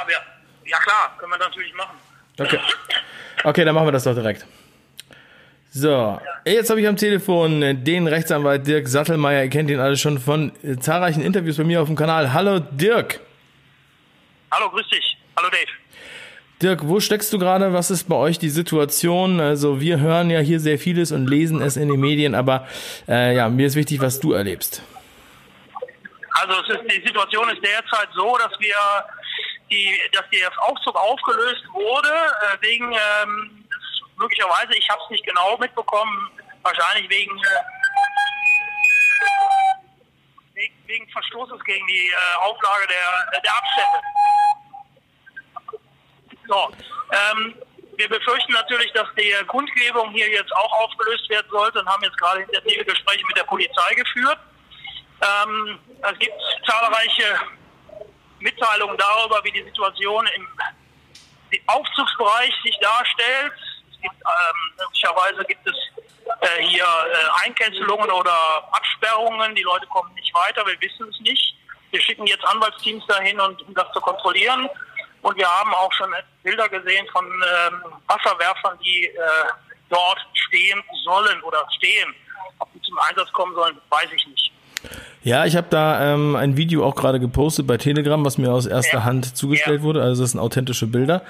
Ja, wir, ja klar, können wir natürlich machen. Okay. Okay, dann machen wir das doch direkt. So, jetzt habe ich am Telefon den Rechtsanwalt Dirk Sattelmeier. Ihr kennt ihn alle schon von zahlreichen Interviews bei mir auf dem Kanal. Hallo Dirk. Hallo, grüß dich. Hallo Dave. Dirk, wo steckst du gerade? Was ist bei euch die Situation? Also wir hören ja hier sehr vieles und lesen es in den Medien, aber äh, ja, mir ist wichtig, was du erlebst. Also ist, die Situation ist derzeit so, dass wir die, dass der Aufzug aufgelöst wurde äh, wegen ähm, möglicherweise, ich habe es nicht genau mitbekommen, wahrscheinlich wegen äh, wegen Verstoßes gegen die äh, Auflage der, der Abstände. So, ähm, wir befürchten natürlich, dass die Kundgebung hier jetzt auch aufgelöst werden sollte und haben jetzt gerade intensive Gespräche mit der Polizei geführt. Ähm, es gibt zahlreiche Mitteilungen darüber, wie die Situation im Aufzugsbereich sich darstellt. Es gibt, ähm, möglicherweise gibt es äh, hier äh, Einkesselungen oder Absperrungen. Die Leute kommen nicht weiter, wir wissen es nicht. Wir schicken jetzt Anwaltsteams dahin, um das zu kontrollieren. Und wir haben auch schon Bilder gesehen von ähm, Wasserwerfern, die äh, dort stehen sollen oder stehen. Ob die zum Einsatz kommen sollen, weiß ich nicht. Ja, ich habe da ähm, ein Video auch gerade gepostet bei Telegram, was mir aus erster ja. Hand zugestellt ja. wurde. Also das sind authentische Bilder.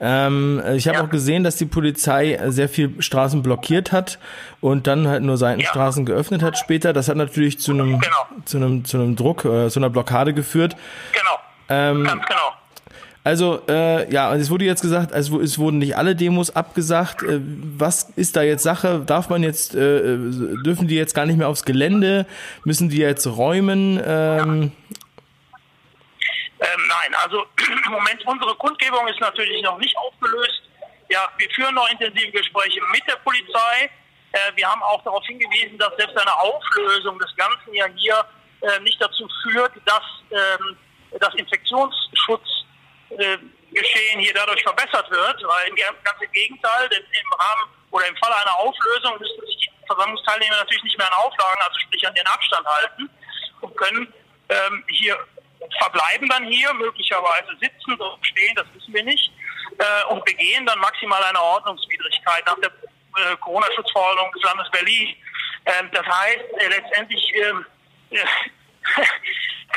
Ähm, ich habe ja. auch gesehen, dass die Polizei sehr viel Straßen blockiert hat und dann halt nur Seitenstraßen geöffnet hat später. Das hat natürlich zu einem genau. zu einem zu einem Druck, äh, zu einer Blockade geführt. Genau. Ähm, Ganz genau. Also, äh, ja, es wurde jetzt gesagt, also es wurden nicht alle Demos abgesagt. Äh, was ist da jetzt Sache? Darf man jetzt, äh, dürfen die jetzt gar nicht mehr aufs Gelände? Müssen die jetzt räumen? Ähm, ähm, nein, also im Moment unsere Kundgebung ist natürlich noch nicht aufgelöst. Ja, wir führen noch intensive Gespräche mit der Polizei. Äh, wir haben auch darauf hingewiesen, dass selbst eine Auflösung des Ganzen ja hier äh, nicht dazu führt, dass ähm, das Infektionsschutz äh, Geschehen hier dadurch verbessert wird, weil im ganzen Gegenteil, denn im Rahmen oder im Fall einer Auflösung müssen sich die Versammlungsteilnehmer natürlich nicht mehr an Auflagen, also sprich an den Abstand halten und können ähm, hier verbleiben dann hier, möglicherweise sitzen oder stehen, das wissen wir nicht, äh, und begehen dann maximal eine Ordnungswidrigkeit nach der äh, Corona-Schutzverordnung des Landes Berlin. Ähm, das heißt, äh, letztendlich ähm,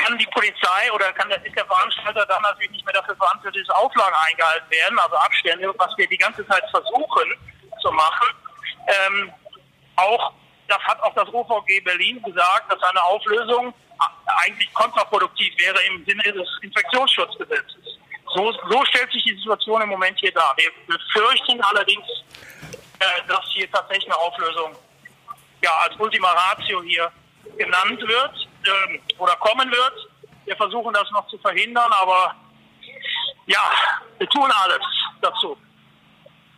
kann die Polizei oder kann der, ist der Veranstalter dann natürlich nicht mehr dafür verantwortlich, dass Auflagen eingehalten werden, also Abstände, was wir die ganze Zeit versuchen zu machen. Ähm, auch das hat auch das OVG Berlin gesagt, dass eine Auflösung eigentlich kontraproduktiv wäre im Sinne des Infektionsschutzgesetzes. So, so stellt sich die Situation im Moment hier dar. Wir befürchten allerdings, äh, dass hier tatsächlich eine Auflösung ja, als Ultima Ratio hier genannt wird ähm, oder kommen wird. Wir versuchen das noch zu verhindern, aber ja, wir tun alles dazu.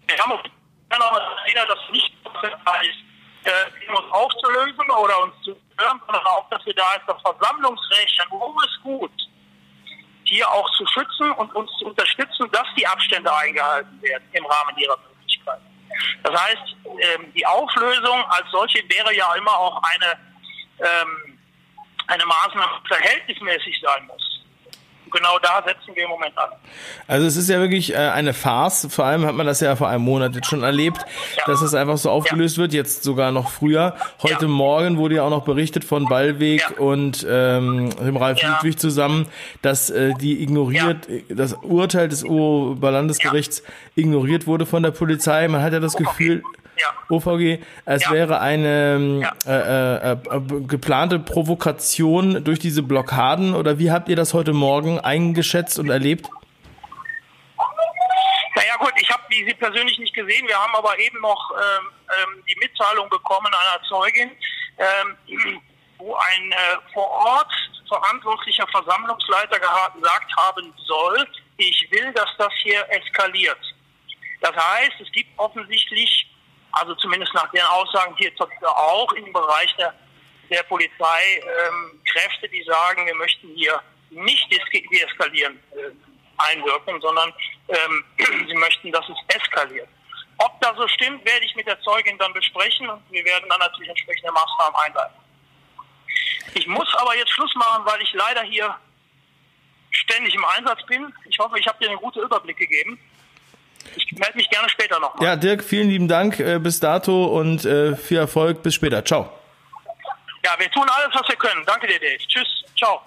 Wir haben uns erinnert, dass nicht da ist, äh, uns aufzulösen oder uns zu hören, sondern auch dafür da ist, das Versammlungsrecht an hohes Gut hier auch zu schützen und uns zu unterstützen, dass die Abstände eingehalten werden im Rahmen ihrer Möglichkeiten. Das heißt, ähm, die Auflösung als solche wäre ja immer auch eine ähm, eine Maßnahme verhältnismäßig sein muss. genau da setzen wir im Moment an. Also es ist ja wirklich äh, eine Farce. Vor allem hat man das ja vor einem Monat jetzt schon erlebt, ja. dass es einfach so aufgelöst ja. wird. Jetzt sogar noch früher. Heute ja. Morgen wurde ja auch noch berichtet von Ballweg und ähm, dem Ralf Ludwig zusammen, dass äh, die ignoriert, das Urteil des Oberlandesgerichts ignoriert wurde von der Polizei. Man hat ja das Gefühl, ja. OVG, es ja. wäre eine ähm, ja. äh, äh, äh, geplante Provokation durch diese Blockaden oder wie habt ihr das heute Morgen eingeschätzt und erlebt? Naja gut, ich habe die persönlich nicht gesehen. Wir haben aber eben noch ähm, ähm, die Mitteilung bekommen einer Zeugin, ähm, wo ein äh, vor Ort verantwortlicher Versammlungsleiter gesagt haben soll, ich will, dass das hier eskaliert. Das heißt, es gibt offensichtlich also zumindest nach den Aussagen hier auch im Bereich der, der Polizei ähm, Kräfte, die sagen, wir möchten hier nicht deeskalieren äh, einwirken, sondern ähm, sie möchten, dass es eskaliert. Ob das so stimmt, werde ich mit der Zeugin dann besprechen und wir werden dann natürlich entsprechende Maßnahmen einleiten. Ich muss aber jetzt Schluss machen, weil ich leider hier ständig im Einsatz bin. Ich hoffe, ich habe dir einen guten Überblick gegeben. Ich melde mich gerne später nochmal. Ja, Dirk, vielen lieben Dank äh, bis dato und äh, viel Erfolg. Bis später. Ciao. Ja, wir tun alles, was wir können. Danke dir, Dave. Tschüss. Ciao.